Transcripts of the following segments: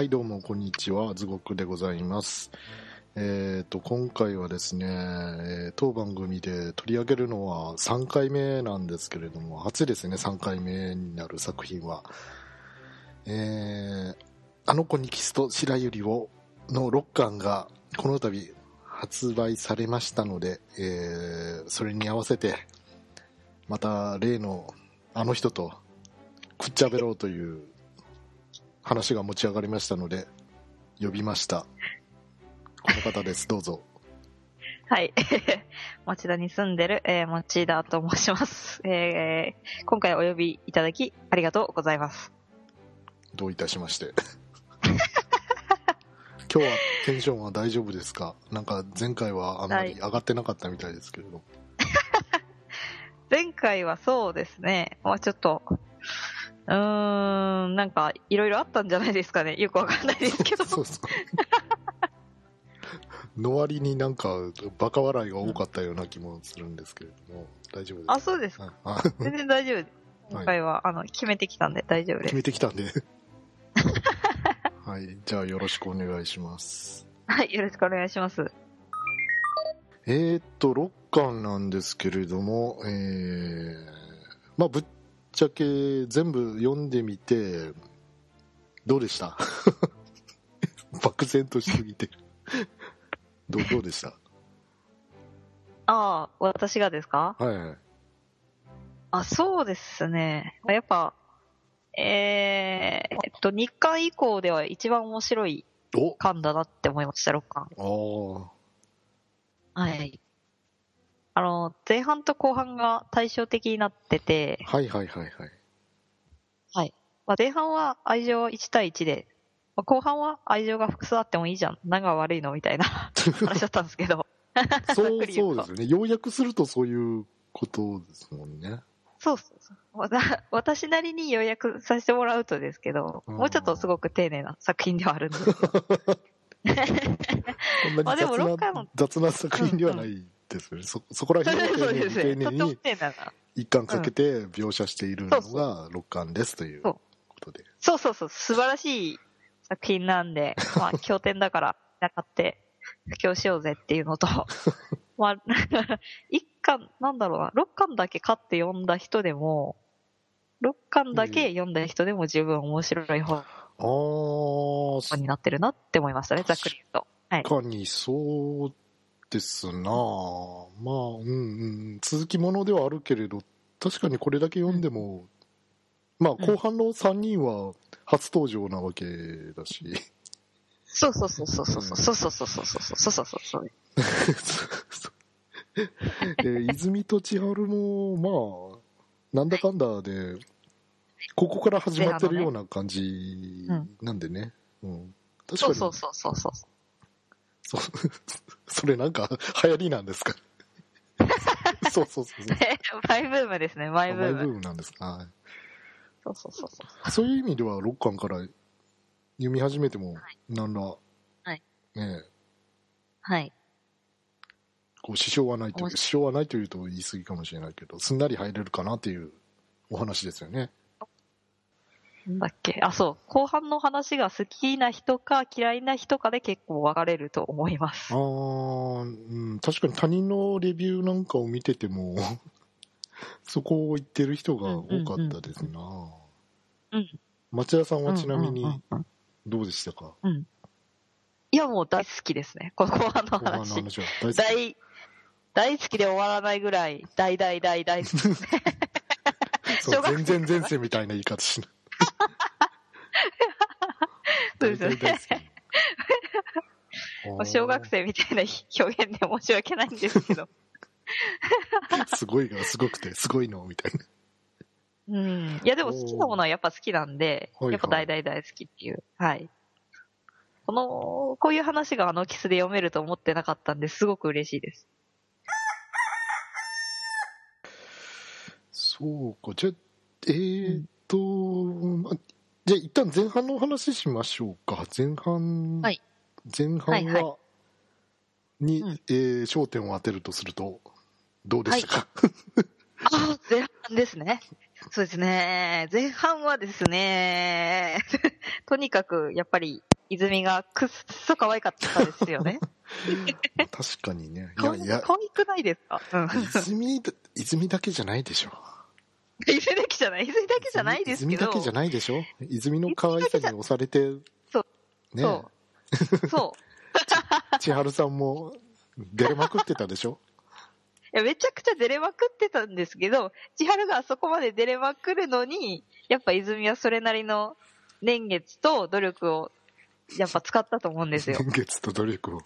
はい、どうも、こんにちは。ズゴクでございます。えっ、と、今回はですね、えー当番組で取り上げるのは3回目なんですけれども、初ですね、3回目になる作品は。えー、あの子にキスと白百合をの6巻がこの度発売されましたので、えーそれに合わせて、また例のあの人とくっちゃべろうという話が持ち上がりましたので、呼びました。この方です、どうぞ。はい。町田に住んでる、えー、町田と申します。えー、今回お呼びいただきありがとうございます。どういたしまして。今日はテンションは大丈夫ですか？なんか前回はあんまり上がってなかったみたいですけれど。前回はそうですね、まあちょっと、うーん、なんかいろいろあったんじゃないですかね。よくわかんないですけど。そうそう。の割になんかバカ笑いが多かったような気もするんですけれども、大丈夫ですか？あ、そうですか。あ全然大丈夫です。今回は、あの、決めてきたんで大丈夫です。決めてきたんで。はい。じゃあよろしくお願いします。はい、よろしくお願いします。えー、っと、6巻なんですけれども、えー、まあ、ぶっちゃけ全部読んでみて、どうでした？漠然としすぎてる。どう、どうでした？ああ、私がですか？はいはい。あ、そうですね。やっぱ、えー、えっと、日巻以降では一番面白いお巻だなって思いました、6巻。あーはい。あの、前半と後半が対照的になってて、はいはいはいはい。はい。まあ、前半は愛情1対1で、まあ、後半は愛情が複数あってもいいじゃん。何が悪いのみたいな 話だったんですけど。そう、そううですよね。要約するとそういうことですもんね。そうそうそう。私なりに予約させてもらうとですけど、うんもうちょっとすごく丁寧な作品ではあるんですけど。こんなにまあでも雑な雑な作品ではないですよね。そ、そこら辺を丁寧に丁寧に。一巻かけて描写しているのが六巻ですということで。そうそうそう、素晴らしい作品なんで、まあ、経典だから、なかって、布教しようぜっていうのと、まあ、一巻、なんだろうな、六巻だけ買って読んだ人でも、六巻だけ読んだ人でも十分面白い本ああ、になってるなって思いましたね、ざっくり言うと。はい。確かにそうですなまあ、うんうん、続きものではあるけれど、確かにこれだけ読んでも、まあ、後半の3人は初登場なわけだし、そうそうそうそうそうそうそうそうそうそうそうそうそうそう。えー泉と千春も、まあ、なんだかんだで、ここから始まってるような感じなんでね。うん、確かにそうそうそうそうそう。そう それなんか流行りなんですか？そうそうそうそう。マイブームですね、マイブーム。マイブームなんですか？はいそうそうそうそう。そういう意味では6巻から読み始めても、なんら、はいねえはい。こう支障はないという、支障はないというと言い過ぎかもしれないけど、すんなり入れるかなっていうお話ですよね。だっけ？あ、そう。後半の話が好きな人か嫌いな人かで結構分かれると思いますあ。ー、うん、確かに他人のレビューなんかを見てても、そこを言ってる人が多かったですな。うん。町田さんはちなみにうんうんうんどうでしたか、うん。いや、もう大好きですね。こ の後半の後半の話。大好き。大、大好きで終わらないぐらい、大大大大好き。そう小学生全然前世みたいな言い方しない。そうですよね 小学生みたいな表現で申し訳ないんですけど。すごいがすごくて、すごいのみたいな。うん。いや、でも好きなものはやっぱ好きなんで、やっぱ大大大好きっていう。はい。この、こういう話があのキスで読めると思ってなかったんですごく嬉しいです。そうか、じゃあ、えーっと、まじゃあ一旦前半のお話しましょうか。前半、はい前半はいはは、に、うんえー焦点を当てるとすると、どうでしたか、ああ、前半ですね。そうですね。前半はですね、とにかく、やっぱり、泉がくっそ可愛かったですよね。確かにね。い可や、いや、可愛くないですか？うん。泉だ、泉だけじゃないでしょ。泉だけじゃない、泉だけじゃないですけど。泉だけじゃないでしょ？泉の可愛さに押されて、そう。ねそう。そう。千春さんも出れまくってたでしょ？いや、めちゃくちゃ出れまくってたんですけど、千春があそこまで出れまくるのに、やっぱ泉はそれなりの年月と努力を、やっぱ使ったと思うんですよ。年月と努力を。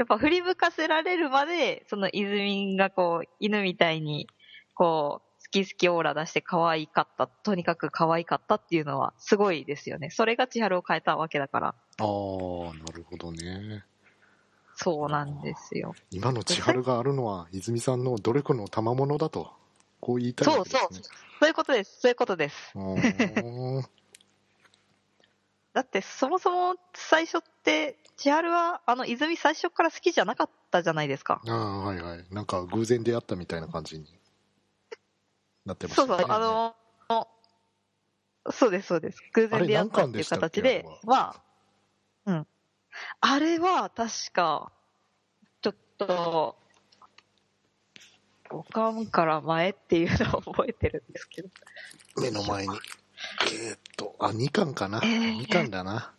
やっぱ振り向かせられるまで、その泉がこう、犬みたいに、こう、好き好きオーラ出して可愛かった、とにかく可愛かったっていうのはすごいですよね。それが千春を変えたわけだから。ああ、なるほどね。そうなんですよ。今の千春があるのは、泉さんの努力の賜物だと。こう言いたいわけですね。そういうことです。そういうことです。だってそもそも最初って、千春はあの泉最初から好きじゃなかったじゃないですか。ああ、はいはい。なんか偶然出会ったみたいな感じになってましたね。そうそう、あの、そうです、そうです。偶然出会ったっていう形でまあ、うん。あれは確か、ちょっと、五巻から前っていうのを覚えてるんですけど。目の前に。えーっと、あ、2巻かな。えー2巻だな。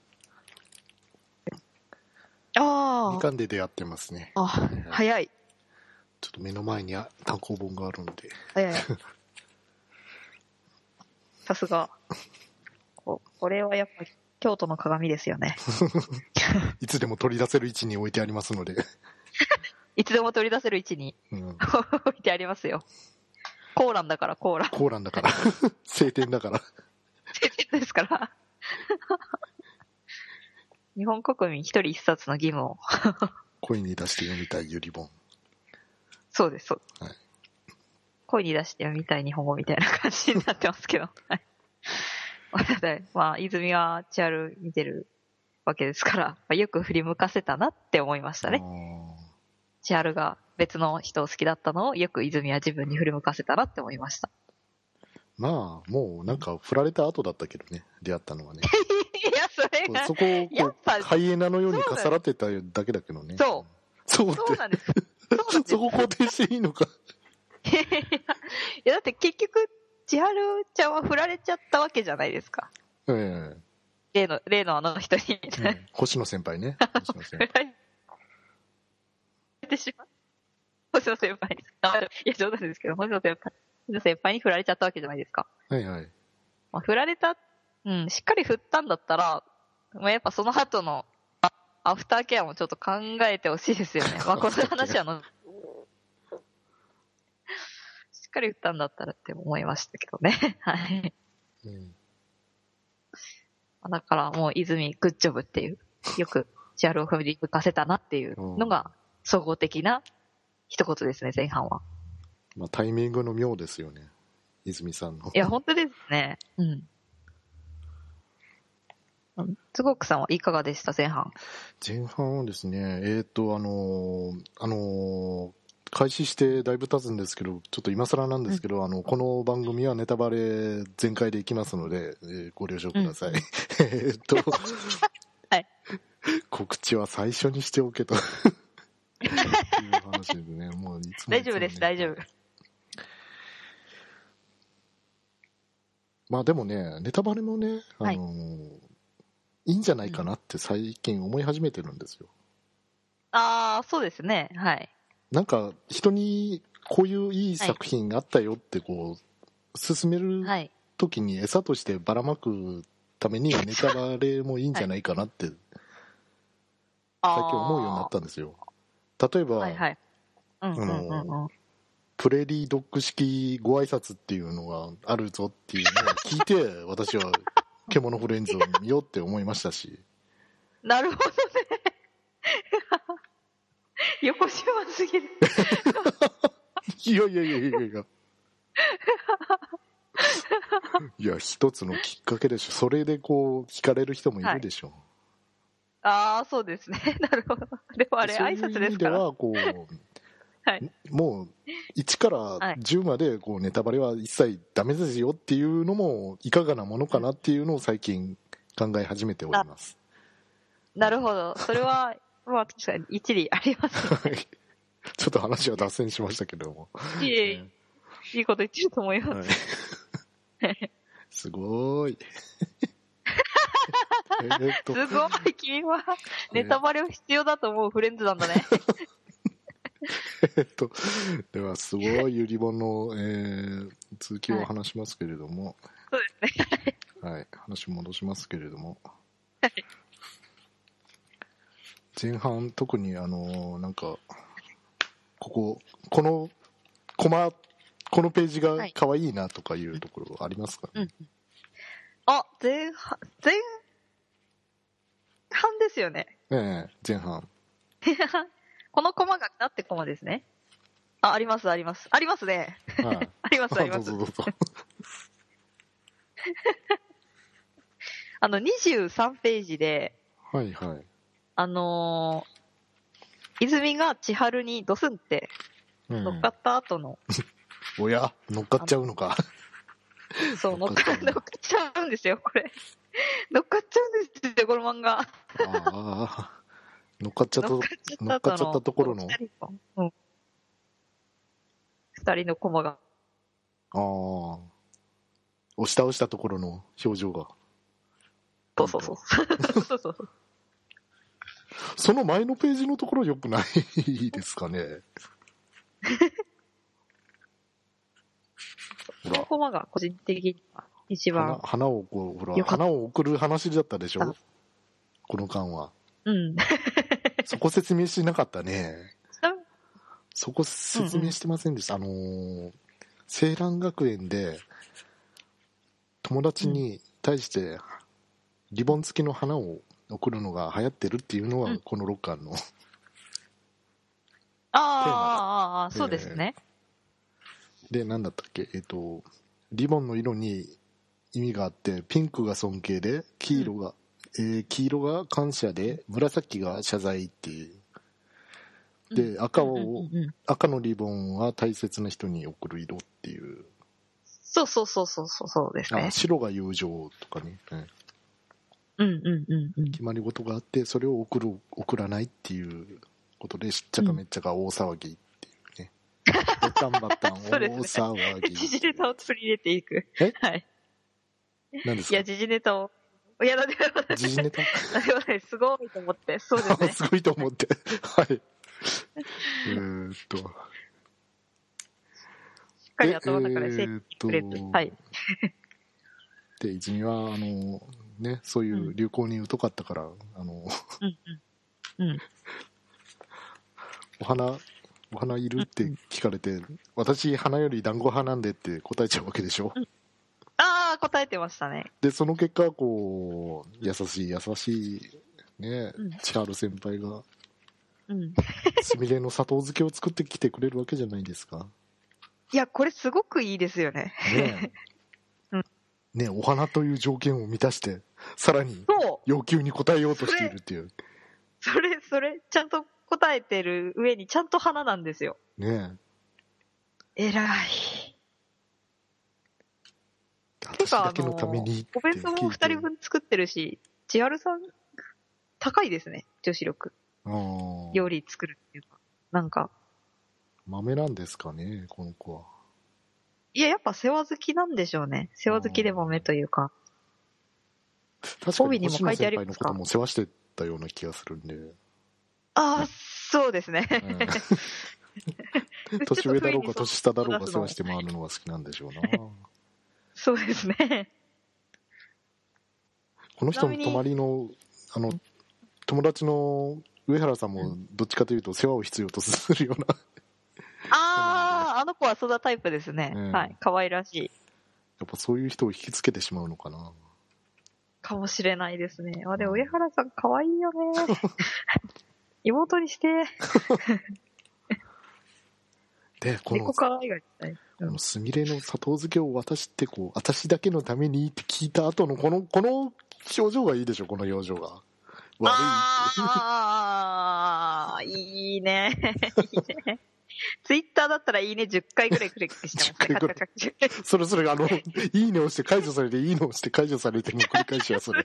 2ああ、巻で出会ってますね。あ、早い。ちょっと目の前にあ単行本があるんで。早い。さすが。ここれはやっぱり京都の鏡ですよね。いつでも取り出せる位置に置いてありますので。いつでも取り出せる位置にうん、置いてありますよ。コーランだから、コーラン。コーランだから。晴天だから。ですから。日本国民一人一冊の義務を。声に出して読みたいゆりぼん。そうです、そうです。はい声に出して読みたい日本語みたいな感じになってますけど。はい。まあ、泉はチアル見てるわけですから、まあ、よく振り向かせたなって思いましたね。チアルが別の人を好きだったのをよく泉は自分に振り向かせたなって思いました。まあ、もうなんか振られた後だったけどね、出会ったのはね。いや、それが、そこをこう、ハイエナのように重なってただけだけどね。。そうそうそうなんです。そそこ肯定していいのか。いやだって結局、千春ちゃんは振られちゃったわけじゃないですか。え例の、例のあの人に。えうん星野先輩ね。星野先振輩。られてしまう。星野先輩いや、冗談ですけど、星野先輩。星野先輩に振られちゃったわけじゃないですか。はいはい。まあ、振られた、うん、しっかり振ったんだったら、まあ、やっぱその後の、あアフターケアもちょっと考えてほしいですよね。まあ、この 話はあの、しっかり振ったんだったらって思いましたけどね。はい。うんだからもう泉グッジョブっていう、よくチアルを振り向かせたなっていうのが、総合的な一言ですね、前半は。まあ、タイミングの妙ですよね。泉さんの。いや、本当ですね。うん。うんつごくさんはいかがでした、前半。前半はですね、えっ、と、あのーあのー開始してだいぶ経つんですけど、ちょっと今更なんですけど、あの、この番組はネタバレ全開でいきますので、えーご了承ください。えっと、はい告知は最初にしておけと。いう話ですね。もういつも大丈夫です、大丈夫。まあでもね、ネタバレもね、あのーい、いんじゃないかなって最近思い始めてるんですよ。ああ、そうですね。はい。なんか人にこういういい作品あったよってこう、進めるはい。時に餌としてばらまくためにネタバレもいいんじゃないかなって 最近思うようになったんですよ。例えば、はいプレーリードッグ式ご挨拶っていうのがあるぞっていうのを聞いて、私は 獣フレンズを見ようって思いましたし、なるほどね。横島すぎる。いやいやいやいやいや。いや、一つのきっかけでしょ。それでこう、聞かれる人もいるでしょ。ああ、そうですね。なるほど。でもあれ、挨そういう意味。では、こう、はいもう1からはい10までこうネタバレは一切ダメですよっていうのもいかがなものかなっていうのを最近考え始めております。なるほど。それは、まあ確かに一理あります。は いちょっと話は脱線しましたけれども。いえいえいいこと言ってると思います。はい、すごーい。えーっとすごい、君はネタバレを必要だと思うフレンズなんだね。えっと、では、すごいゆり本の、えー続きを話しますけれども、そうですね。はい、話戻しますけれどもはい、前半、特に、あの、なんか、ここ、この、コマ、このページが可愛いなとかいうところありますか？ね、あ、前半、前半ですよね。ええ前半。前半。このコマがなってコマですね。あ、あります、あります。ありますね。はい。あります、ありどうますぞ。どうぞ。あの、23ページで、はいはい。あのー泉が千春にドスンってうん乗っかった後の、おや？乗っかっちゃうのか。そう、乗っかっちゃうか乗っかっちゃうんですよ、これ。乗っかっちゃうんですよ、この漫画。ああ。乗っかっちゃった乗っかっちゃったところの？二人のうん。二人のコマが。ああ。押し倒したところの表情が。そうそうそう。そうそうそう。その前のページのところ良くないですかね。ほら、このコマが個人的には一花番、花をこう、ほら、花を送る話だったでしょ？あこの間は。うん。そこ説明しなかったね。うんそこ説明してませんでした。あのー、青蘭学園で、友達に対して、リボン付きの花を送るのが流行ってるっていうのは、うんこの6巻の。ああ、ああ、ああ、そうですね。で、なんだったっけ？えっ、と、リボンの色に意味があって、ピンクが尊敬で、黄色が、えー黄色が感謝で、紫が謝罪っていう。で、赤を、赤のリボンは大切な人に送る色っていう。そうそうそうそうそうそうですねあ。白が友情とかね、うんうんうんうんうん。決まり事があって、それを送る、送らないっていうことで、しっちゃかめっちゃか大騒ぎっていうね。バタンバタン 大騒ぎ。時事ネタを取り入れていく。え？はい。何ですか？いや、時事ネタを。いや、だって、だ時事ネタって、すごいと思って。そうですね。すごいと思って。はい。えーっと。しっかり頭の中で整理えーっくれる。はい。で、泉は、あの、ね、そういう流行に疎かったから、あの、うんうん。うん。お花、お花いるって聞かれて、私、花より団子派なんでって答えちゃうわけでしょ？ああ、答えてましたね。で、その結果、こう、優しい、優しい、ねうん、千春先輩が、うん。すみれの砂糖漬けを作ってきてくれるわけじゃないですか。いや、これすごくいいですよね。ねえ。うんねえお花という条件を満たして、さらに。要求に応えようとしているっていう。それ、それ、ちゃんと答えてる上にちゃんと花なんですよ。ね偉い。私だけのためのにお弁当も二人分作ってるし、千春さん、高いですね。女子力。料理作るっていうか。なんか、豆なんですかね、この子は。いや、やっぱ世話好きなんでしょうね。世話好きで豆というか。確か帯にも書いてありますか輩のことも世話してたような気がするんで。ああ、そうですね。うん 年上だろうが年下だろうが世話しして回るのが好きなんでしょうな。そうですね。この人の隣の、あの、友達の上原さんもどっちかというと世話を必要とするような、ああ、あの子はそんなタイプですね。うんはい。可愛らしい。やっぱそういう人を引きつけてしまうのかな。かもしれないですね。あれ、上原さん可愛いよね。妹にして、で、この猫、可愛がりたい。このすみれの砂糖漬けを私ってこう、私だけのためにって聞いた後のこの、この表情がいいでしょ、この表情が。悪い。ああ、いいね。いいね。ツイッターだったらいいね10回ぐらいクリックしてますね。10回ぐらいカチャカチャカチャそれそれ、あの、いいね押して解除されて、いいね押して解除されての繰り返しや、それ。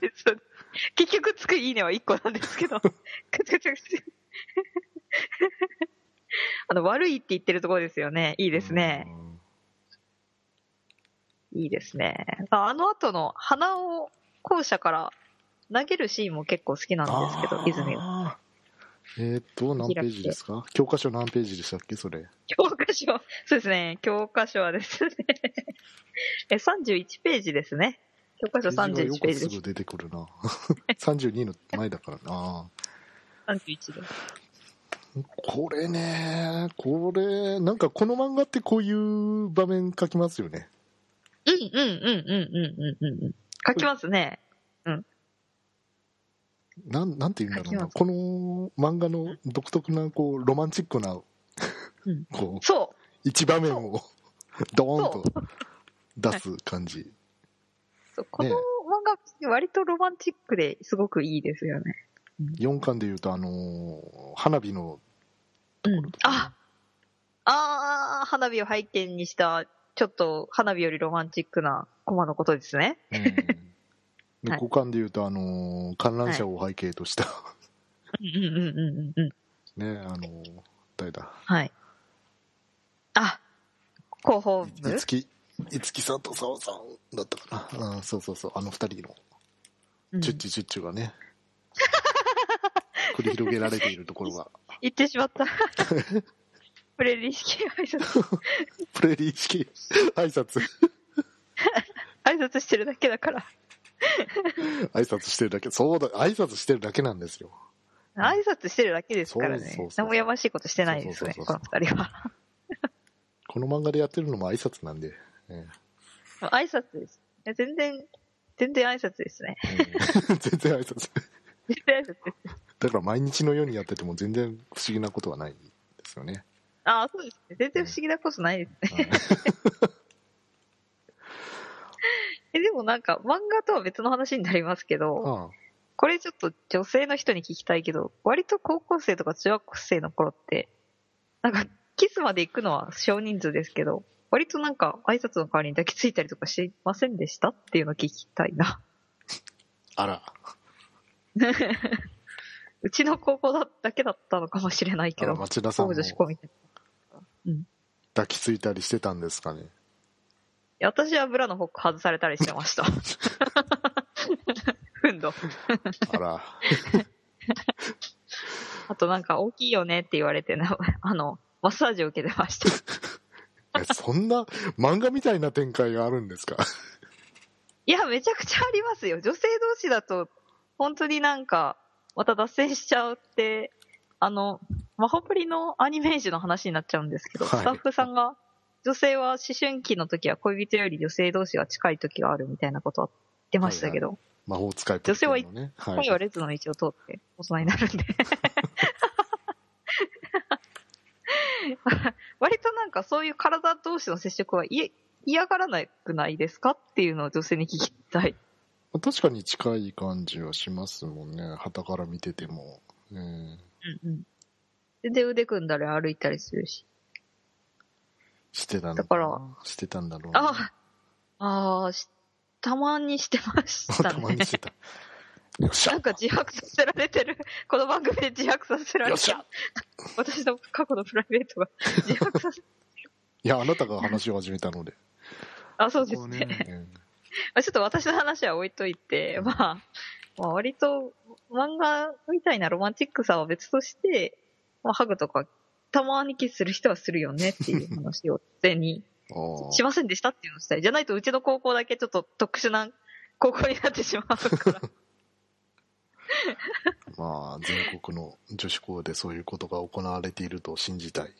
結局つくいいねは1個なんですけど。あの、悪いって言ってるところですよね。いいですね。いいですね。ああの後の鼻を校舎から投げるシーンも結構好きなんですけど、泉が。あーえーっと、何ページですか？教科書何ページでしたっけ、それ。教科書、そうですね。教科書はですね。え、31ページですね。教科書31ページです。すぐ出てくるな。32の前だからな。31です。これね、これ、なんかこの漫画ってこういう場面書きますよね。うんうんうんうんうんうんうん。書きますね。うん。なん、なんて言うんだろうな。この漫画の独特な、こう、ロマンチックな、うん、こう、そう。一場面を、ドーンと出す感じ。そう、この漫画、割とロマンチックですごくいいですよね。4巻でいうと、あのー、花火のうん。ああー、花火を背景にした、ちょっと花火よりロマンチックなコマのことですね。うん。ではい。5巻で言うと、あのー観覧車を背景とした、うんうんうんうんうんうん。ね、あのー誰だ、はい。あ、広報部？いつき、いつきさんと澤さんだったかな。うん、そうそうそう、あの二人の、うん。チュッチュチュッチュがね、繰り広げられているところが、言ってしまった。プレリ式挨拶。プレリー式挨拶、挨拶してるだけだから。挨拶してるだけ、そうだ、挨拶してるだけなんですよ。挨拶してるだけですからねそう。何もやましいことしてないですね、この二人は。この漫画でやってるのも挨拶なんで、え挨拶です。いや全然、全然挨拶ですね。全然挨拶。全然挨拶です。だから毎日のようにやってても全然不思議なことはないですよね。ああ、そうですね。全然不思議なことないですね。はい え、でもなんか、漫画とは別の話になりますけど、あこれちょっと女性の人に聞きたいけど、割と高校生とか中学生の頃って、なんか、キスまで行くのは少人数ですけど、割となんか挨拶の代わりに抱きついたりとかしませんでした？っていうのを聞きたいな。あら、うちの高校だだけだったのかもしれないけあど、町田さんも高女子校みたいな。い抱きついたりしてたんですかね？や私はブラのホック外されたりしてました。ふんど。あら、あとなんか大きいよねって言われてな、あの、マッサージを受けてました。えそんな漫画みたいな展開があるんですか？いや、めちゃくちゃありますよ。女性同士だと、本当になんか、また脱線しちゃうって、あの、マホプリのアニメージュの話になっちゃうんですけど、はいスタッフさんが、女性は思春期の時は恋人より女性同士が近い時があるみたいなことは言ってましたけど、魔法使いプロっていうのね。は恋は列の道を通って大人になるんで。割となんかそういう体同士の接触は嫌がらなくないですかっていうのを女性に聞きたい。確かに近い感じはしますもんね。旗から見てても。うん、うんうん。全然腕組んだり歩いたりするし。してたんだからしてたんだろうな。ああ、ああ、したまにしてました たまにね。してた。よっしゃなんか自白させられてる。この番組で自白させられてる。私の過去のプライベートが 自白させ、いや、あなたが話を始めたので。あ、そうですここね。う んまあちょっと私の話は置いといて、まあ、まあ割と漫画みたいなロマンチックさは別として、まあハグとかたまにキスする人はするよねっていう話を全に しませんでしたっていうのをしたい。じゃないとうちの高校だけちょっと特殊な高校になってしまうから。まあ、全国の女子校でそういうことが行われていると信じたい。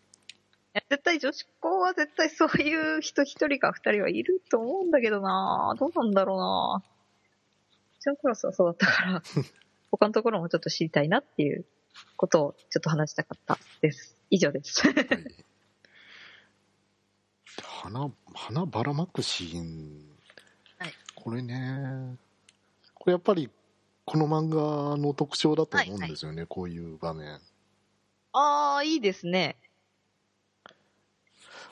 絶対女子校は絶対そういう人一人か二人はいると思うんだけどなどうなんだろうなうちのクラスはそうだったから、他のところもちょっと知りたいなっていうことをちょっと話したかったです。以上です。はい花、花ばらまくシーン。はいこれね、これやっぱり、この漫画の特徴だと思うんですよね、こういう場面。ああ、いいですね。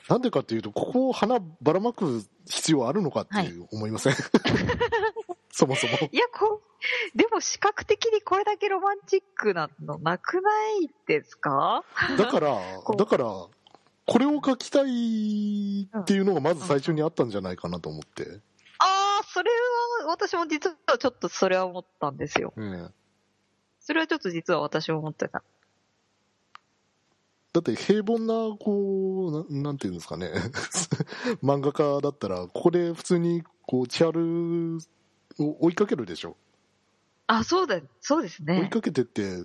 なんでかっていうと、ここを花ばらまく必要あるのかっていう思いません、そもそも。いや、こう、でも視覚的にこれだけロマンチックなのなくないですか？だから だから、これを書きたいっていうのがまず最初にあったんじゃないかなと思って。ああ、それは、私も実はちょっとそれは思ったんですよ。うんそれはちょっと実は私も思ってた。だって平凡な、こう、ななんていうんですかね。漫画家だったら、ここで普通に、こう、千春を追いかけるでしょ。あ、そうだ、そうです追いね。かけてって、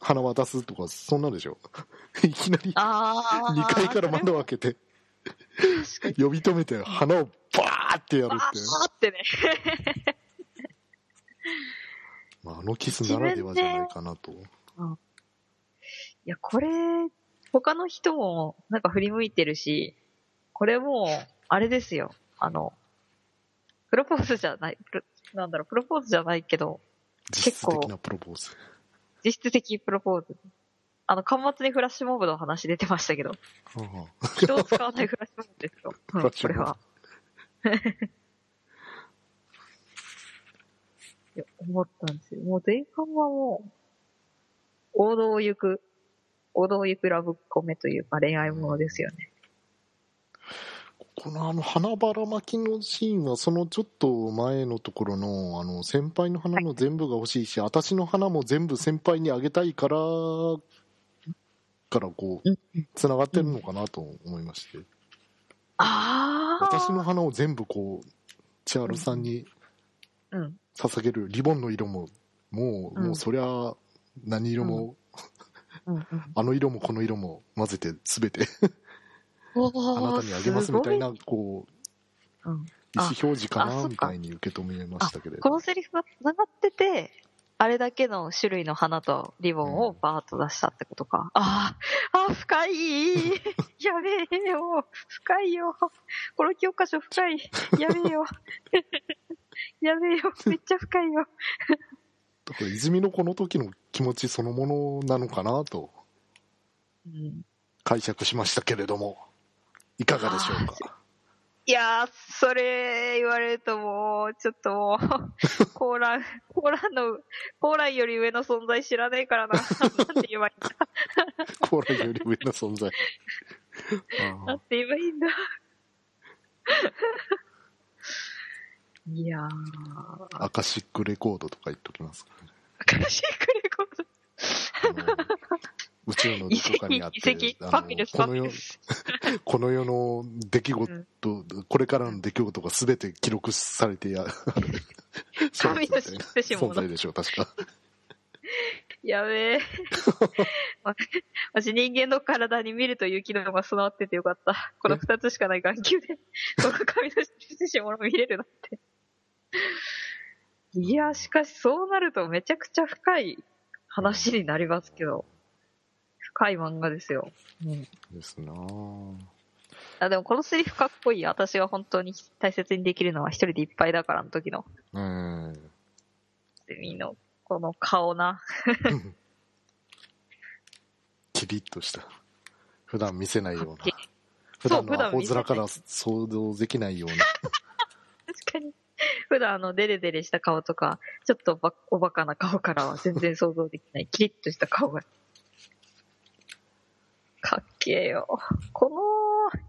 花渡すとか、そんなでしょ。いきなり、ああ。2階から窓を開けて。呼び止めて、花をバーってやるバって。ーってね。まあ、あのキスならではじゃないかなと。いや、これ、他の人もなんか振り向いてるし、これもう、あれですよ。あの、プロポーズじゃない、なんだろう、プロポーズじゃないけど、実質的なプロポーズ。実質的プロポーズ。あの、端末にフラッシュモブの話出てましたけど、は人を使わないフラッシュモブですよ。うんこれは。いや、思ったんですよ。もう前半はもう、王道を行く、王道を行くラブコメというか恋愛ものですよね。このあの花ばらまきのシーンはそのちょっと前のところのあの先輩の花の全部が欲しいし、私の花も全部先輩にあげたいからからこううんつながってるのかなと思いまして、ああ。私の花を全部こう千春さんにうん。捧げるリボンの色ももう,、うんもうそりゃ何色も、うんうん。あの色もこの色も混ぜて全て。ああなたにあげますみたいなこううん。意思表示かなみたいに受け止めましたけれど。このセリフが繋がってて、あれだけの種類の花とリボンをバーッと出したってことか。ああ、あー深い。やべえよ。深いよ。この教科書深い。やべえよ。やべえよ。めっちゃ深いよ。だから泉のこの時の気持ちそのものなのかなとうん解釈しましたけれどもいかがでしょうか？いやー、それ言われるともう、ちょっともう、コーラン、コーランの、コーランより上の存在知らねえからな。なんて言えばいいんだ？コーラより上の存在あなんて言えばいいんだ？いやアカシックレコードとか言っときますかクラシックレコード。宇宙のどこかにあっ遺て跡、あのこの世。この世の出来事、うんこれからの出来事が全て記録されてや ある神の存在でしょう確かやべえ。私人間の体に見るという機能が備わっててよかった。この二つしかない眼球で、この神のしし物見れるなんて。いや、しかしそうなるとめちゃくちゃ深い話になりますけど。深い漫画ですよ。うん。ですなぁあ、でもこのセリフかっこいい。私が本当に大切にできるのは一人でいっぱいだからの時の、うんセミのこの顔な。キリッとした普段見せないような普段のアホ面から想像できないような 確かに。普段あの、デレデレした顔とか、ちょっとばおバカな顔からは全然想像できない、キリッとした顔が。かっけえよ。この、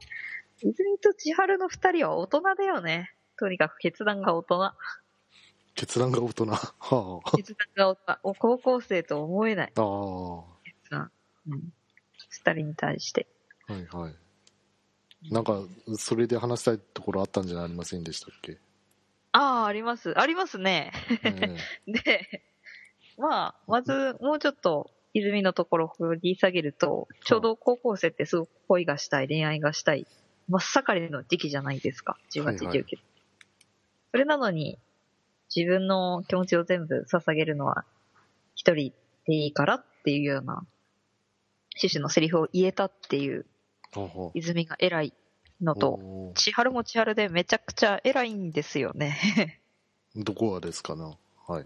泉と千春の二人は大人だよね。とにかく決断が大人。決断が大人は決断が大人。お高校生と思えないあああは決断。うん。二人に対して。いはいなんかそれで話したいところあったんじゃありませんでしたっけ、ああ、あります。ありますね。え で、まあ、まず、もうちょっと、泉のところを掘り下げると、ちょうど高校生ってすごく恋がしたい、恋愛がしたい、真っ盛りの時期じゃないですか。18、はいはい19。それなのに、自分の気持ちを全部捧げるのは、一人でいいからっていうような、趣旨のセリフを言えたっていう、ほうほう泉が偉いのと、千春も千春でめちゃくちゃ偉いんですよね。どこがですかな？はい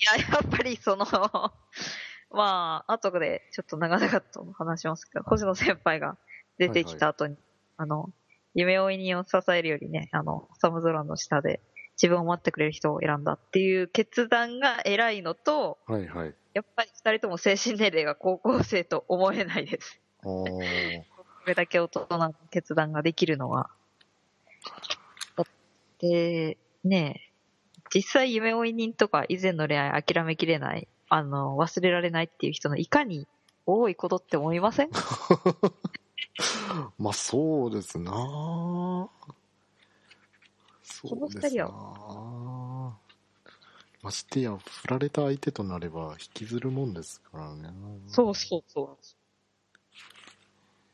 いや、やっぱりその、まあ、後でちょっと長々と話しますけど、星野先輩が出てきた後に、あの、夢追い人を支えるよりね、あの、寒空の下で自分を待ってくれる人を選んだっていう決断が偉いのと、はいはい。やっぱり二人とも精神年齢が高校生と思えないです。れだけ大人の決断ができるのは。だって、ねえ、実際夢追い人とか以前の恋愛諦めきれない、あの、忘れられないっていう人のいかに多いことって思いません？まあそうですなそうのですなましてや、振られた相手となれば引きずるもんですからね。そうそうそう。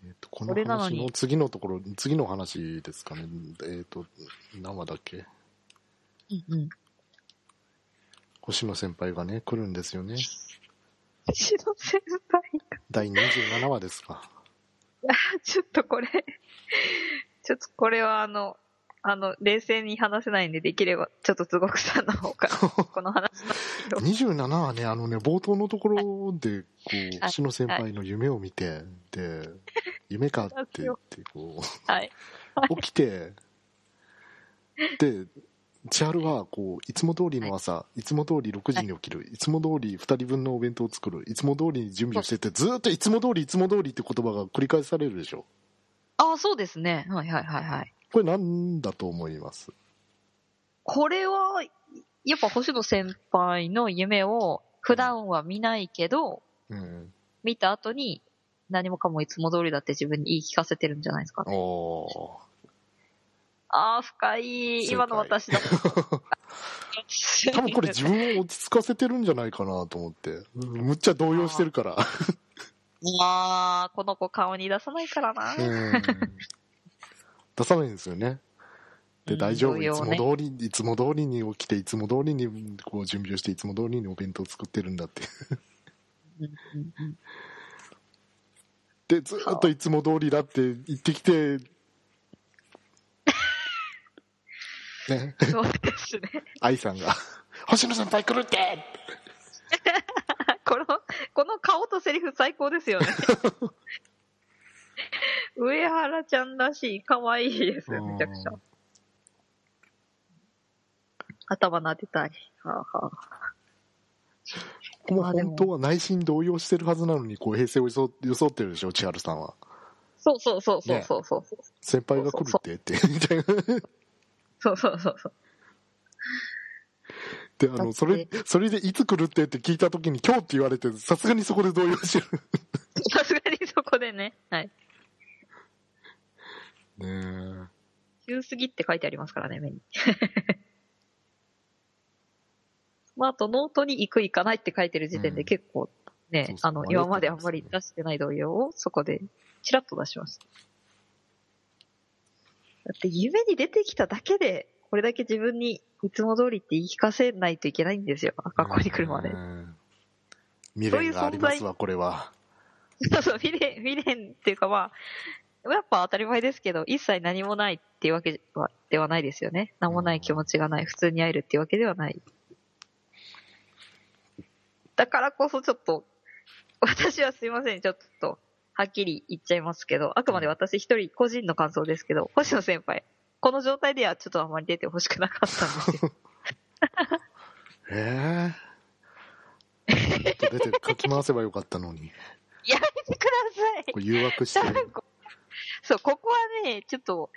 えっとこの話の次のところ、次の話ですかね。えっ、と、何話だっけ？うんうん。星野先輩がね、来るんですよね。私の先輩が、第27話ですか。ちょっとこれ、ちょっとこれはあの、あの、冷静に話せないんで、できれば、ちょっとすごくさんの方から、この話なんですけど。27はね、あのね、冒頭のところで、こう、はい星野先輩の夢を見て、で、夢かって言って、こはい。う、起きて、で、千春は、こう、いつも通りの朝、いつも通り6時に起きる、いつも通り2人分のお弁当を作る、いつも通りに準備をしてて、ずーっといつも通り、いつも通りって言葉が繰り返されるでしょ。ああ、そうですね。はいはいはいはい。これ何だと思います？これは、やっぱ星野先輩の夢を普段は見ないけど、うん。見た後に何もかもいつも通りだって自分に言い聞かせてるんじゃないですか。おー。ああ、深い。今の私だ。多分これ自分を落ち着かせてるんじゃないかなと思って。むっちゃ動揺してるから。ああ、この子顔に出さないからな。うん出さないんですよね。で、うん大丈夫、いつも通り、いつも通りに起きて、いつも通りにこう準備をして、いつも通りにお弁当を作ってるんだって。で、ずっといつも通りだって言ってきて、ね、そうですね。愛さんが、星野先輩来るって この、この顔とセリフ最高ですよね。上原ちゃんらしい、可愛いですよ、めちゃくちゃ。頭撫でたい。はあ、はあ、も本当は内心動揺してるはずなのに、こう平成を装装ってるでしょ、千春さんは。そうそうそうそうねそうそうそう。先輩が来るってって、みたいな。そうそうそうそう。で、あの、それ、それでいつ来るってって聞いたときに今日って言われて、さすがにそこで動揺してる。さすがにそこでね。はい。ね急すぎって書いてありますからね、目に。まあ、あと、ノートに行く行かないって書いてる時点うんで結構ね、そうそうあの、今まであんまり出してない動揺をそこでチラッと出しました。だって夢に出てきただけで、これだけ自分にいつも通りって言い聞かせないといけないんですよ。学校に来るまで。うん未練がありますわ、これは。そうそう、未練、未練っていうかまあ、やっぱ当たり前ですけど、一切何もないっていうわけはではないですよね。何もない気持ちがない、普通に会えるっていうわけではない。だからこそちょっと、私はすいません、ちょっと、はっきり言っちゃいますけど、あくまで私一人個人の感想ですけど、星野先輩、この状態ではちょっとあまり出てほしくなかったんですよ。ええもっと出て書き回せばよかったのに。やめてくださいこれ誘惑して。そう、ここはね、ちょっと、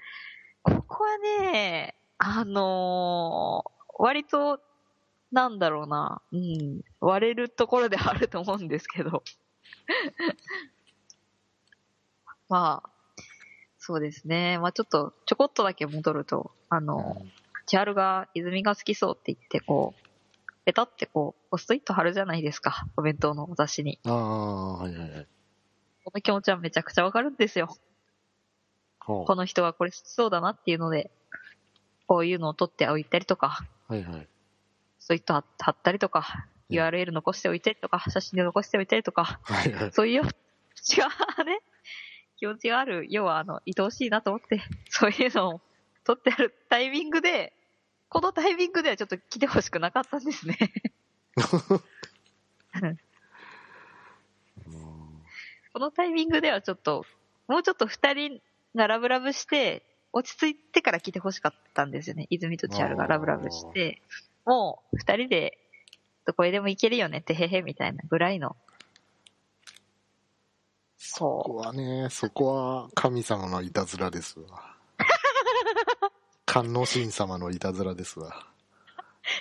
ここはね、あのー割と、なんだろうな、うん、割れるところであると思うんですけど。まあ、そうですね。まあちょっと、ちょこっとだけ戻ると、あの、千春が泉が好きそうって言って、こう、ペタってこう、ポストイット貼るじゃないですか。お弁当のお雑誌に。ああ、はいはいはい。この気持ちはめちゃくちゃわかるんですよ。はこの人がこれ好きそうだなっていうので、こういうのを取っておいたりとか、あ、はいはい。そういった貼ったりとか、うん URL 残しておいたりとか、写真で残しておいたりとか。そういう気持ちがね、気持ちがある、要はあの、愛おしいなと思って、そういうのを取ってあるタイミングで、このタイミングではちょっと来てほしくなかったんですね。このタイミングではちょっと、もうちょっと二人がラブラブして、落ち着いてから来てほしかったんですよね。泉と千春がラブラブして、もう二人でどこへでも行けるよねってへへみたいなぐらいの。ここはね、そこは神様のいたずらですわ。観音神様のいたずらですわ。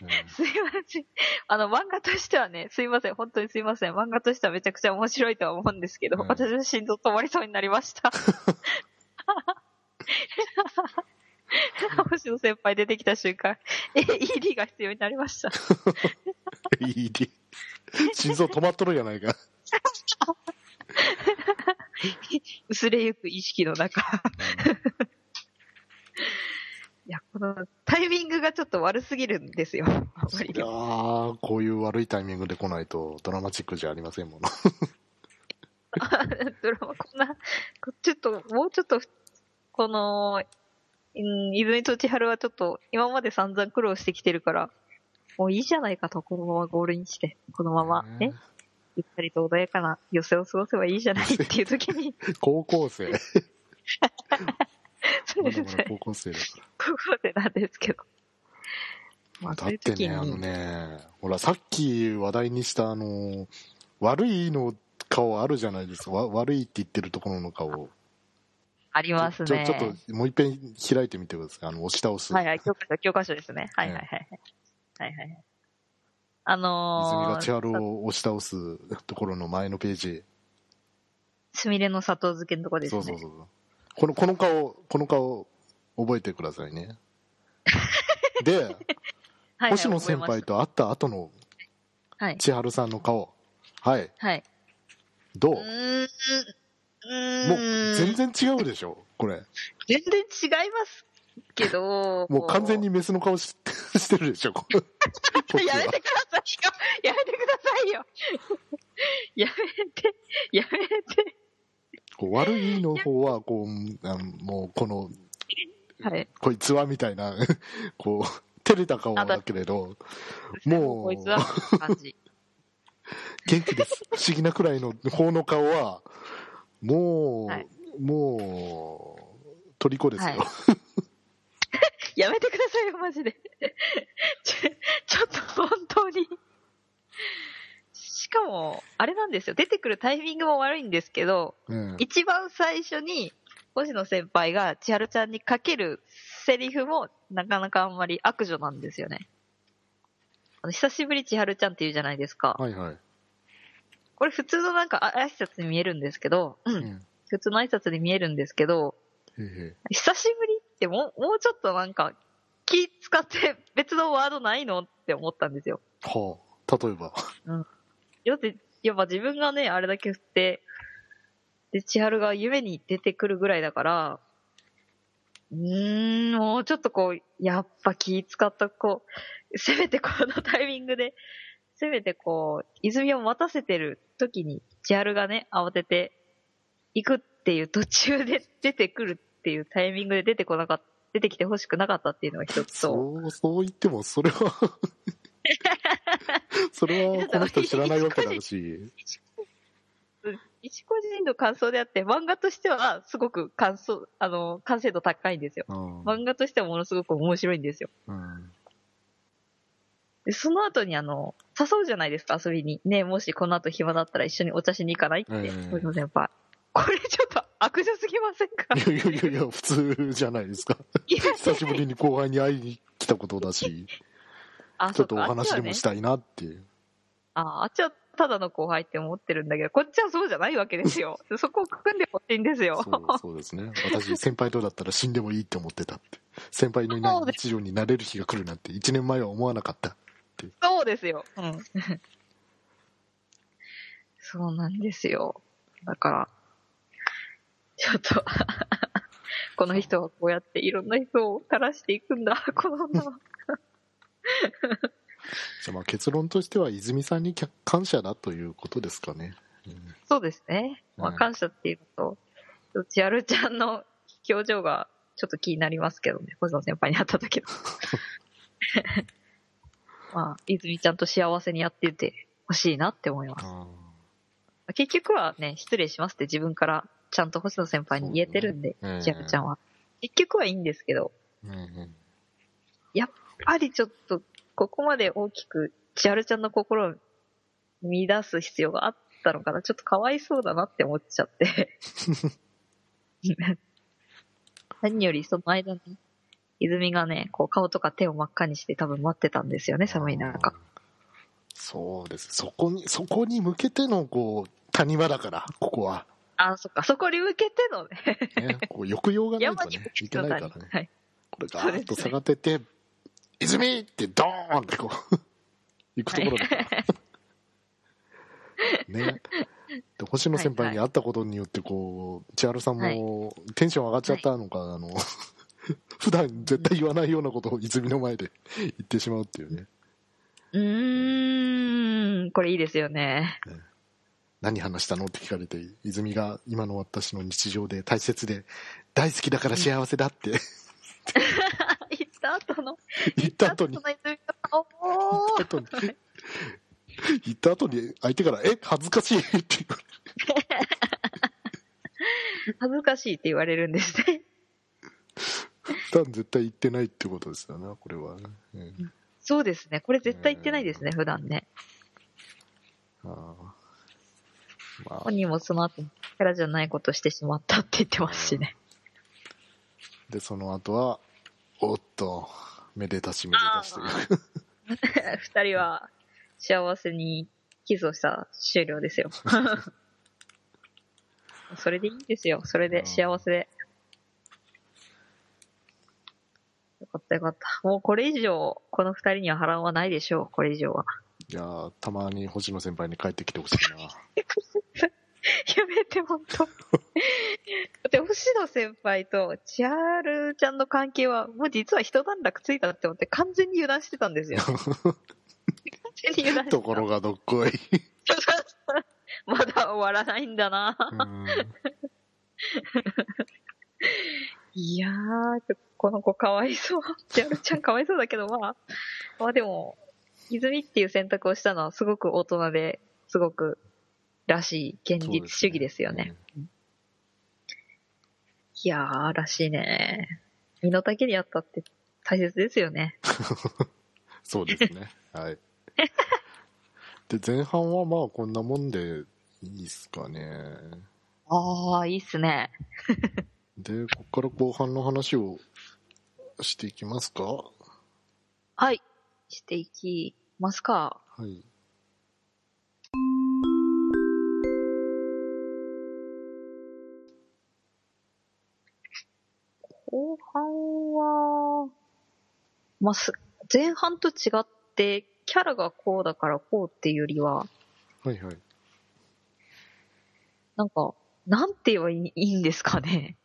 うんすいません。あの、漫画としてはね、すいません。本当にすいません。漫画としてはめちゃくちゃ面白いとは思うんですけど、うん私の心臓止まりそうになりました。星野先輩出てきた瞬間、AED が必要になりました。いいで。心臓止まっとるやないか。薄れゆく意識の中。いや、このタイミングがちょっと悪すぎるんですよ。あんまりいやーこういう悪いタイミングで来ないとドラマチックじゃありませんもの。ドラマこんな、こちょっと、もうちょっと、この、うん、泉と千春はちょっと、今まで散々苦労してきてるから、もういいじゃないかと、このままゴールインして、このまま、ね、ゆったりと穏やかな寄せを過ごせばいいじゃないっていう時に、高校生。そうまですね、高校生だから。高校生なんですけど。まあ、だってね、あのね、ほら、さっき話題にした、あの、悪いの顔あるじゃないですか。わ悪いって言ってるところの顔。ありますね。ちょちょっと、もう一遍開いてみてください。あの、押し倒す。はいはい、教科書、教科書ですね。はいはいはいはい。はい。あのー、泉が千春を押し倒すところの前のページ。すみれの砂糖漬けのとこですね。そうそうそう。この、この顔、この顔、覚えてくださいね。で、はいはい星野先輩と会った後のたはい。千春さんの顔。はい。はい。どう？もう、全然違うでしょ？これ。全然違いますけど、もう完全にメスの顔し してるでしょ？やめてくださいよやめてくださいよやめて、やめて。こう悪いの方は、こう、あのもう、この、はい。こいつはみたいな、こう、照れた顔だけれど、もうこいつは、感じ。元気です。不思議なくらいの方の顔は、もう、はいもう、虜ですよ。はい やめてくださいよ、マジで。ちょ、ちょっと本当に。しかも、あれなんですよ。出てくるタイミングも悪いんですけど、うん一番最初に、星野先輩が千春ちゃんにかけるセリフも、なかなかあんまり悪女なんですよね。あの久しぶり千春ちゃんって言うじゃないですか。はいはい。これ普通のなんかあ挨拶に見えるんですけど、う。うんん。普通の挨拶に見えるんですけど、へへ久しぶりってもう、もうちょっとなんか、気使って別のワードないのって思ったんですよ。はあ、例えば。だって、やっぱ自分がね、あれだけ振って、で、千春が夢に出てくるぐらいだから、うーん、もうちょっとこう、やっぱ気使った、こう、せめてこのタイミングで、せめてこう、泉を待たせてる時に、千春がね、慌てて、行くっていう途中で出てくるっていうタイミングで出てこなかった、出てきてほしくなかったっていうのが一つと、そう、そう言っても、それは、それはこの人知らないわけだし。一個人の感想であって、漫画としてはすごく感想、あの、完成度高いんですよ。うん漫画としてはものすごく面白いんですよ。うんで、その後にあの、誘うじゃないですか、遊びに。ねえもしこの後暇だったら一緒にお茶しに行かないって、ええ星野先輩。これちょっと悪女すぎませんか？いやいやいや普通じゃないですか。久しぶりに後輩に会いに来たことだし、あ、ちょっとお話でもしたいなっていう。あっちはねあ、あっちはただの後輩って思ってるんだけど、こっちはそうじゃないわけですよ。そこを組んでほしいんですよ。そうそうですね。私、先輩とだったら死んでもいいって思ってたって。先輩のいない日常になれる日が来るなんて1年前は思わなかった。そうですよ。うん。そうなんですよ。だから、ちょっと、この人はこうやっていろんな人を垂らしていくんだ、この女は。じゃあまあ結論としては泉さんに感謝だということですかね。うんそうですね。まあ、うん感謝っていうのと、千春ちゃんの表情がちょっと気になりますけどね、星野先輩に会った時の。まあ、泉ちゃんと幸せにやっててほしいなって思います。あ結局はね、失礼しますって自分からちゃんと星野先輩に言えてるんで、うん千春ちゃんは。結局はいいんですけど、うんうんやっぱりちょっと、ここまで大きく千春ちゃんの心を乱す必要があったのかな。ちょっとかわいそうだなって思っちゃって。何よりその間に、泉がね、こう顔とか手を真っ赤にして多分待ってたんですよね、寒い中。そうです。そこに、そこに向けての、こう、谷間だから、ここは。あ、そっか、そこに向けてのね、ね、こう抑揚がないとね向、いけないからね。はい。これガーッと下がってって、泉ってドーンってこう、行くところだから。ね。で、星野先輩に会ったことによって、こう、千春さんもテンション上がっちゃったのか、あの、普段絶対言わないようなことを泉の前で 言ってしまうっていうね。うーん、これいいですよね。何話したの？って聞かれて、泉が今の私の日常で大切で、大好きだから幸せだって。言った後の、言った後に。言、った後に、言った後に相手から、え、恥ずかしいって言う。恥ずかしいって言われるんですね。普段絶対言ってないってことですよね、これはね。うんそうですね。これ絶対言ってないですね、普段ね。あーまあ本、人もその後、キャラじゃないことしてしまったって言ってますしね。で、その後は、おっと、めでたしめでたしという。二人は幸せにキスをしたら終了ですよ。それでいいんですよ。それで幸せで。よかったよかった。もうこれ以上、この二人には波乱はないでしょう。これ以上は。いやーたまに星野先輩に帰ってきてほしいな。やめて、ほんと。だって、星野先輩と千春ちゃんの関係は、もう実は一段落ついたって思って完全に油断してたんですよ。完全に油断してた。ところがどっこい。まだ終わらないんだな。うんいやー、この子かわいそう。千春ちゃんかわいそうだけど、まあ、まあでも、泉っていう選択をしたのはすごく大人で、すごくらしい現実主義ですよね。。いやー、らしいね。身の丈にあったって大切ですよね。そうですね。はい。で、前半はまあこんなもんでいいっすかね。あー、いいっすね。で、ここから後半の話をしていきますか？ははい。していきますか。い。後半は、まあ、す前半と違って、キャラがこうだからこうっていうよりは、はいはい。なんか、なんて言えばいいんですかね。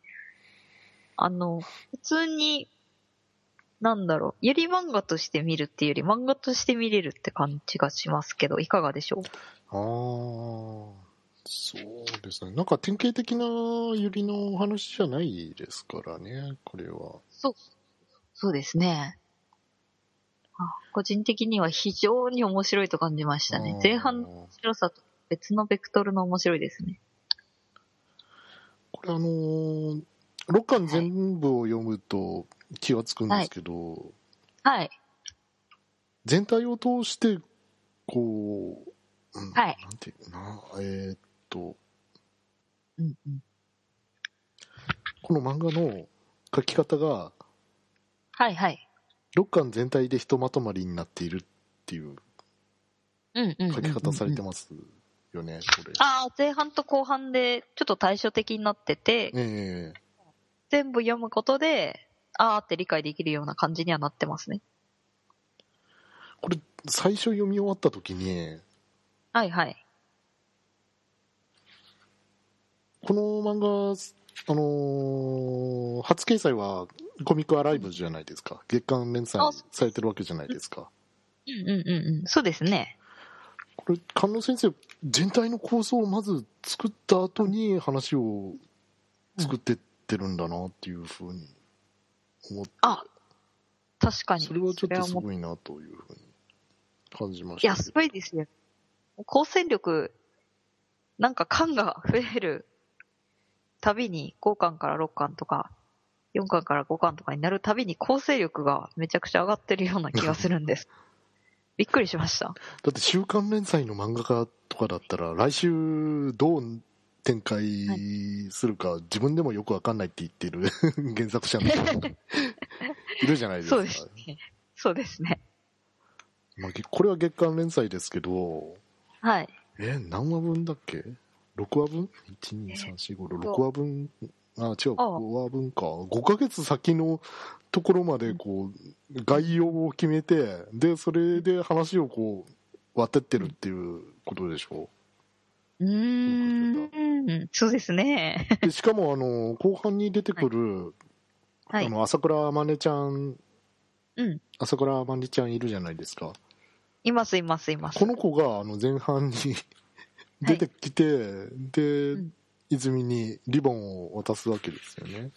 あの、普通に、なんだろう、ゆり漫画として見るっていうより漫画として見れるって感じがしますけど、いかがでしょう？ああ、そうですね。なんか典型的なゆりのお話じゃないですからね、これは。そう。そうですね。あ個人的には非常に面白いと感じましたね前半の面白さと別のベクトルの面白いですね。これあのー、6巻全部を読むと気がつくんですけど、はい。全体を通して、こう、うんはいなんていうかな、えーっと、うんうん。この漫画の書き方が、はいはい。6巻全体でひとまとまりになっているっていう書き方されてますよね、これ。ああ、前半と後半でちょっと対照的になってて、ええ全部読むことで、あーって理解できるような感じにはなってますね。これ、最初読み終わった時に、はいはい。この漫画、あのー初掲載はコミックアライブじゃないですか。月刊連載あされてるわけじゃないですか。うんうんうんうん。そうですね。これ、菅野先生、全体の構想をまず作った後に話を作ってってるんだなっていうふうに思って、あ確かに。それはちょっとすごいなというふうに感じまいや、したけど。すごいですよ。光線力、なんか感が増えるたびに5巻から6巻とか、4巻から5巻とかになるたびに構成力がめちゃくちゃ上がってるような気がするんです。びっくりしました。だって週刊連載の漫画家とかだったら、来週どう展開するか、自分でもよくわかんないって言ってる 原作者の人も いるじゃないですか。そうですね。そうですね。まあ、げこれは月刊連載ですけど、はい。え、何話分だっけ ?6 話分 ?1、2、3、4、5、6話分？あ、違う、あ5話分か。5ヶ月先のところまで、こう、概要を決めて、で、それで話をこう、割ってってるっていうことでしょ？うーん、そうですね。でしかも、あの、後半に出てくる、はいあ。の、朝倉まねちゃん、うん。朝倉まねちゃんいるじゃないですか。います、います、います。この子が、あの、前半に 出てきて、で、うん泉にリボンを渡すわけですよね。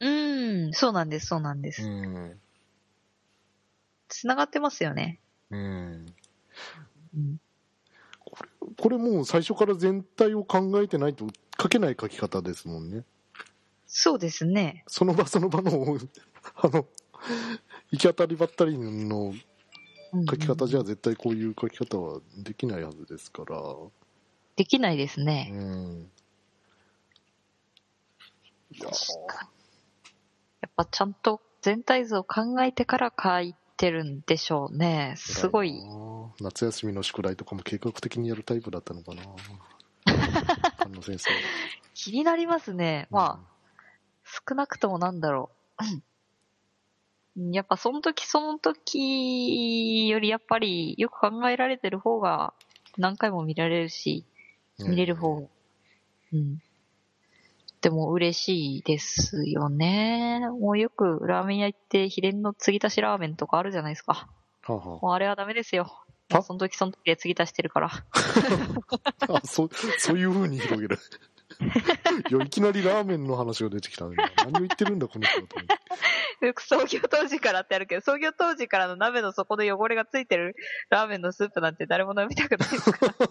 うーん、そうなんです、そうなんでうす。ん。繋がってますよね。うん。うん。これ、これもう最初から全体を考えてないと書けない書き方ですもんね。そうですね。その場その場の、あの、行き当たりばったりのうん書き方じゃ絶対こういう書き方はできないはずですから。できないですうね。ん。いやーやっぱちゃんと全体図を考えてから書いてるんでしょうね。すごい夏休みの宿題とかも計画的にやるタイプだったのかな菅野先生。気になりますね。まあ、少なくともなんだろう。うんやっぱその時その時よりやっぱりよく考えられてる方が何回も見られるし、うん見れる方。うん。でも嬉しいですよね。もうよくラーメン屋行って秘伝の継ぎ足しラーメンとかあるじゃないですか。はあはもうあれはダメですよ。あその時その時で継ぎ足してるから。あ、あそう、そういう風に広げる。いや、いきなりラーメンの話が出てきたのに、何を言ってるんだ、この人と思って。創業当時からってあるけど、創業当時からの鍋の底の汚れがついてるラーメンのスープなんて誰も飲みたくないですから。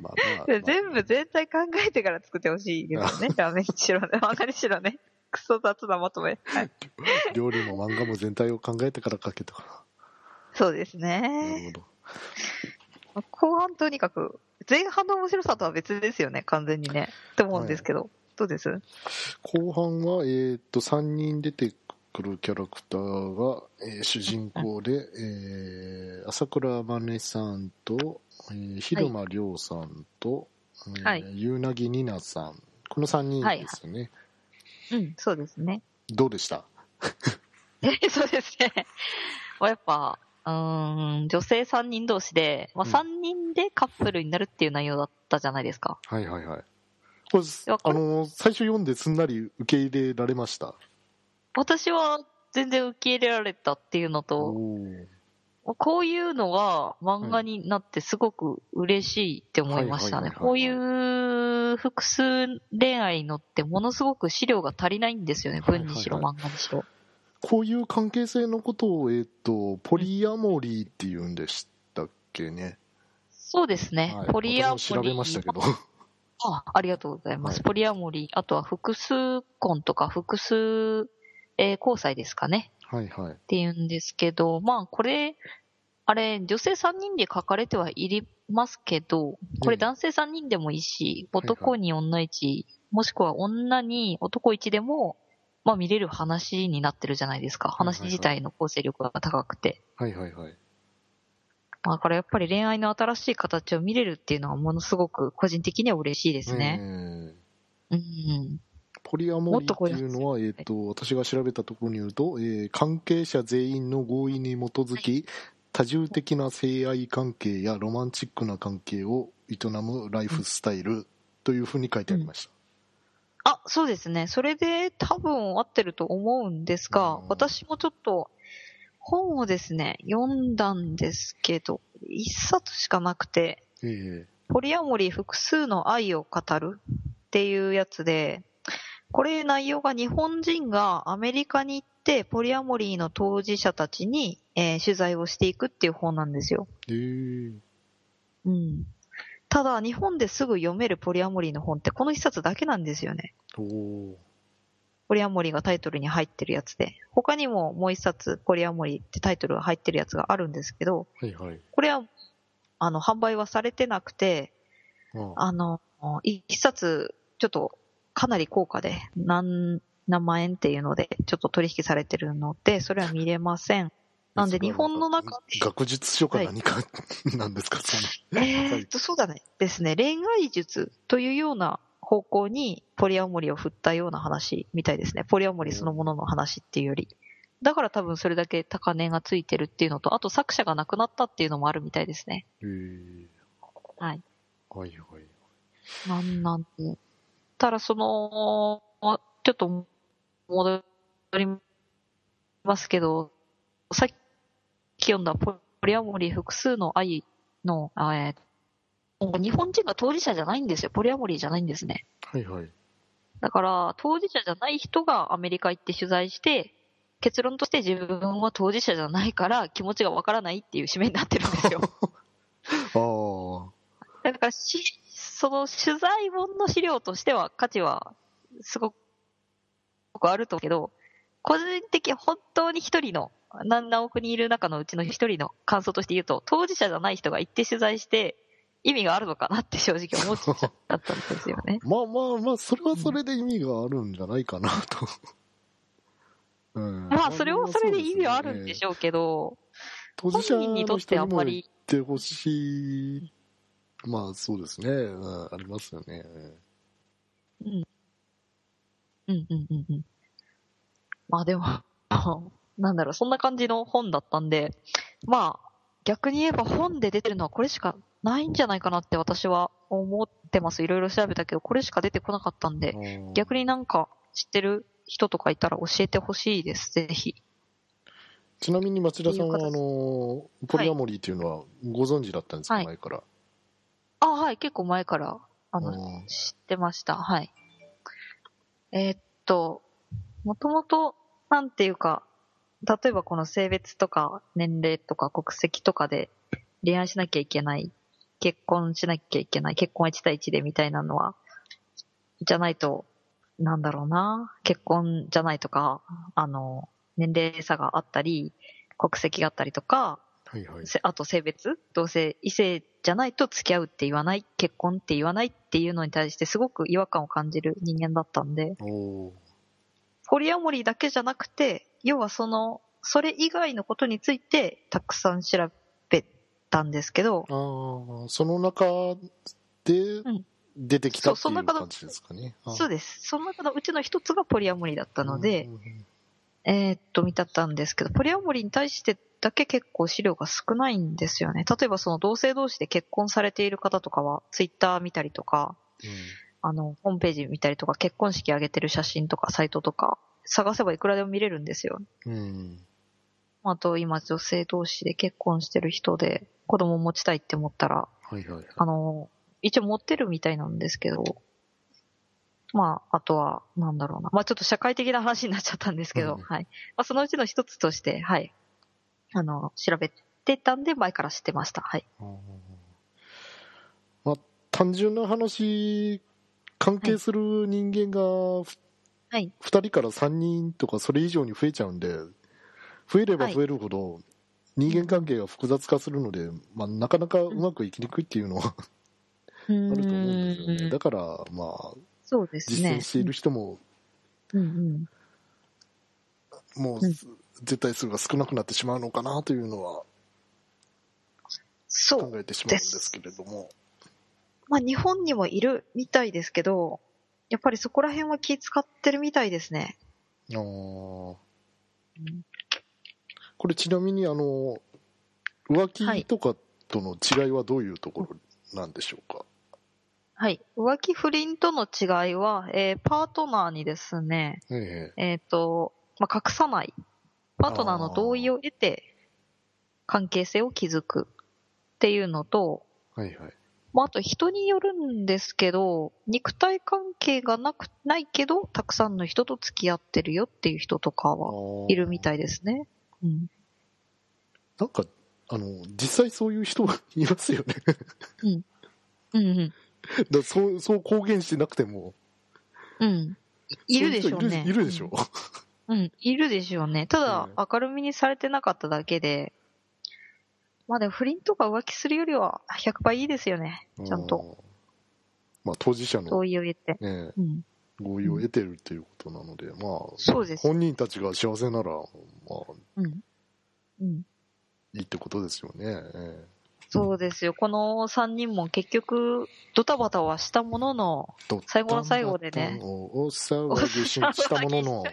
まあまあ、まあ全部全体考えてから作ってほしいですよね。ラーメンにしろね。漫画にしろね。クソ雑なまとめ。はい。料理も漫画も全体を考えてから書けたかそうですら。なるね。ほど。後半とにかく、前半の面白さとは別ですよね、完全にね。って思うんですけど。どうです？後半は、えーっと、3人出てくるキャラクターが、えー主人公で、えー朝倉まねさんと、えー、昼間亮さんと、えーはいゆうなぎになさん。この3人ですよね。うん、そうですね。どうでした？えそうですね。ま あやっぱ、うーん、女性3人同士で、まあ、うん3人でカップルになるっていう内容だったじゃないですか。はいはいはい。これ、あの、最初読んですんなり受け入れられました？私は全然受け入れられたっていうのと、こういうのが漫画になってすごく嬉しいって思いましたね。こういう複数恋愛のってものすごく資料が足りないんですよね。文にしろ、漫画にしろ。こういう関係性のことを、えーっと、ポリアモリーって言うんでしたっけね？そうですね。はいポリアモリ私も調べましたけど。あ、ありがとうございます。はいポリアモリー、あとは複数婚とか複数、えー交際ですかね。はいはい。って言うんですけど、まあこれ、あれ、女性3人で書かれてはいりますけど、これ男性3人でもいいし、男に女1、もしくは女に男1でも、まあ見れる話になってるじゃないですか。話自体の構成力が高くて。はいはいはい。まあだからやっぱり恋愛の新しい形を見れるっていうのはものすごく個人的には嬉しいですね。ね。うん。ポリアモリーっていうのは、えっ、と、私が調べたところによると、えー関係者全員の合意に基づき、多重的な性愛関係やロマンチックな関係を営むライフスタイルというふうに書いてありました。あ、そうですね。それで多分合ってると思うんですが、うん私もちょっと本をですね、読んだんですけど、一冊しかなくて、えポリアモリー複数の愛を語るっていうやつで、これ内容が日本人がアメリカに行ってポリアモリーの当事者たちに、えー取材をしていくっていう本なんですよ。うん。ただ、日本ですぐ読めるポリアモリーの本ってこの一冊だけなんですよね。ポリアモリーがタイトルに入ってるやつで。他にももう一冊ポリアモリーってタイトルが入ってるやつがあるんですけど、はいはい。これは、あの、販売はされてなくて、ああの、一冊、ちょっと、かなり高価で、何、何万円っていうので、ちょっと取引されてるので、それは見れません。なんで、日本の中で、学術書か何か、なんですか、その。えーっと、そうだね。ですね。恋愛術というような方向にポリアモリを振ったような話みたいですね。ポリアモリそのものの話っていうより。だから多分それだけ高値がついてるっていうのと、あと作者が亡くなったっていうのもあるみたいですね。へーはい。はいはい。なんなんで。ただその、ちょっと戻りますけど、さっき読んだポリアモリ複数の愛の、あえー日本人が当事者じゃないんですよ。ポリアモリーじゃないんですね。はいはい。だから、当事者じゃない人がアメリカ行って取材して、結論として自分は当事者じゃないから気持ちがわからないっていう締めになってるんですよ。ああ。だからし、その取材本の資料としては価値はすごくあると思うけど、個人的本当に一人の、何何億人いる中のうちの一人の感想として言うと、当事者じゃない人が行って取材して意味があるのかなって正直思っちゃったんですよね。まあまあまあ、それはそれで意味があるんじゃないかなと。うん、まあ、それはそれで意味はあるんでしょうけど、当事者本人にとのってあんまり、てほしい。まあそうですね。うんありますよね。うん。うんうんうんうん。まあでも、なんだろう、そんな感じの本だったんで、まあ、逆に言えば本で出てるのはこれしかないんじゃないかなって私は思ってます。いろいろ調べたけど、これしか出てこなかったんで、うん逆になんか知ってる人とかいたら教えてほしいです、ぜひ。ちなみに町田さんは、あの、ポリアモリーっていうのはご存知だったんですか、はい前から。あ、はい、結構前から、あの、うん知ってました。はい。えーっと、もともと、なんていうか、例えばこの性別とか年齢とか国籍とかで恋愛しなきゃいけない、結婚しなきゃいけない、結婚は1対1でみたいなのは、じゃないと、なんだろうな、結婚じゃないとか、あの、年齢差があったり、国籍があったりとか、はいはい。せあと性別同性、異性じゃないと付き合うって言わない、結婚って言わないっていうのに対してすごく違和感を感じる人間だったんで、ポリアモリーだけじゃなくて、要はその、それ以外のことについてたくさん調べたんですけど、ああ、その中でん出てきたっていう感じですかね。そうでです。その中のうちの一つがポリアモリーだったので、うんえーっと、見たったんですけど、ポリアモリーに対してだけ結構資料が少ないんですよね。例えばその同性同士で結婚されている方とかは、ツイッター見たりとか、あの、ホームページ見たりとか、結婚式上げてる写真とか、サイトとか、探せばいくらでも見れるんですよ。うん。うん。あと、今、女性同士で結婚してる人で、子供を持ちたいって思ったら、はいはい。あの、一応持ってるみたいなんですけど、まあ、あとは、なんだろうな。まあ、ちょっと社会的な話になっちゃったんですけど、うんはい。まあ、そのうちの一つとして、はい。あの、調べてたんで、前から知ってました。はい。まあ、単純な話、関係する人間がふ、はい2人から3人とかそれ以上に増えちゃうんで、増えれば増えるほど、人間関係が複雑化するので、まあ、なかなかうまくいきにくいっていうのはうあると思うんですよね。んだから、まあ、そうですね。実践している人も、うんうん。もう、うん絶対数が少なくなってしまうのかなというのは考えてしまうんですけれども。まあ日本にもいるみたいですけど、やっぱりそこら辺は気使ってるみたいですね。あーこれちなみにあの浮気とかとの違いはどういうところなんでしょうか、はい。浮気不倫との違いは、えーパートナーにですね、ええっ、と、まあ、隠さない。パートナーの同意を得て、関係性を築くっていうのと、えはいはいまあ、あと人によるんですけど、肉体関係がなく、ないけど、たくさんの人と付き合ってるよっていう人とかはいるみたいですね。うん。なんかあの実際そういう人がいますよねうんうんうん。だそう、そう公言してなくても。うん。いいるでしょうね。いるでしょ。うん、いるでしょうね。ただ、え明るみにされてなかっただけで、まあでも不倫とか浮気するよりは100倍いいですよね。ちゃんと。うん。まあ、当事者の同意を言って。ね、うん。合意を得てるっていうことなので、まあ、そうです。本人たちが幸せなら、まあ、うん。うん。いいってことですよね。えそうですよ。この3人も結局、ドタバタはしたものの、最後の最後でねお騒ぎししたものの、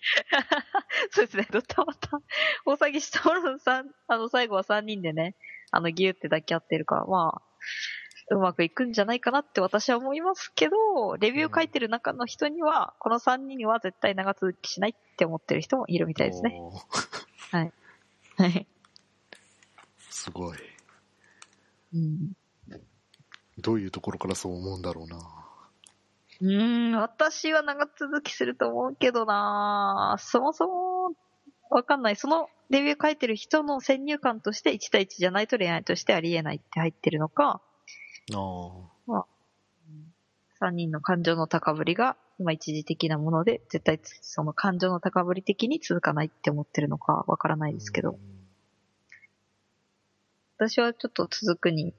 そうですね、ドタバタ、大騒ぎしたもののさんあの、最後は3人でね、あの、ギューって抱き合ってるから、まあ、うまくいくんじゃないかなって私は思いますけど、レビュー書いてる中の人には、この3人には絶対長続きしないって思ってる人もいるみたいですね。おーはい。すごい。うん。どういうところからそう思うんだろうな。うーん、私は長続きすると思うけどなそもそも、わかんない。そのレビュー書いてる人の先入観として1対1じゃないと恋愛としてありえないって入ってるのか、ああ。3人の感情の高ぶりが今一時的なもので、絶対その感情の高ぶり的に続かないって思ってるのかわからないですけど、私はちょっと続くに、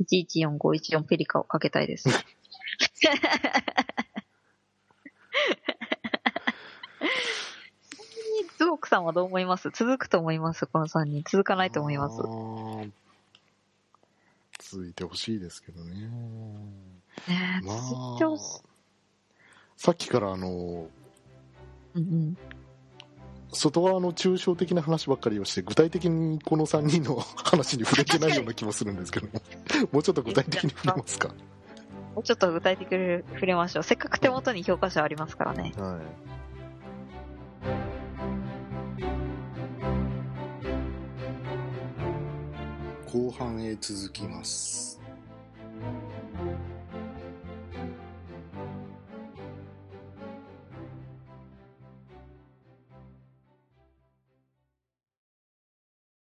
114514ペリカをかけたいです。ズゴクさんはどう思います？続くと思います？この3人。続かないと思います続いてほしいですけどね。ねえまあ、さっきからあの、うんうん。外側の抽象的な話ばっかりをして、具体的にこの3人の話に触れてないような気もするんですけども、もうちょっと具体的に触れますか？もうちょっと具体的に触れましょう。せっかく手元に教科書ありますからね。はい。後半へ続きます。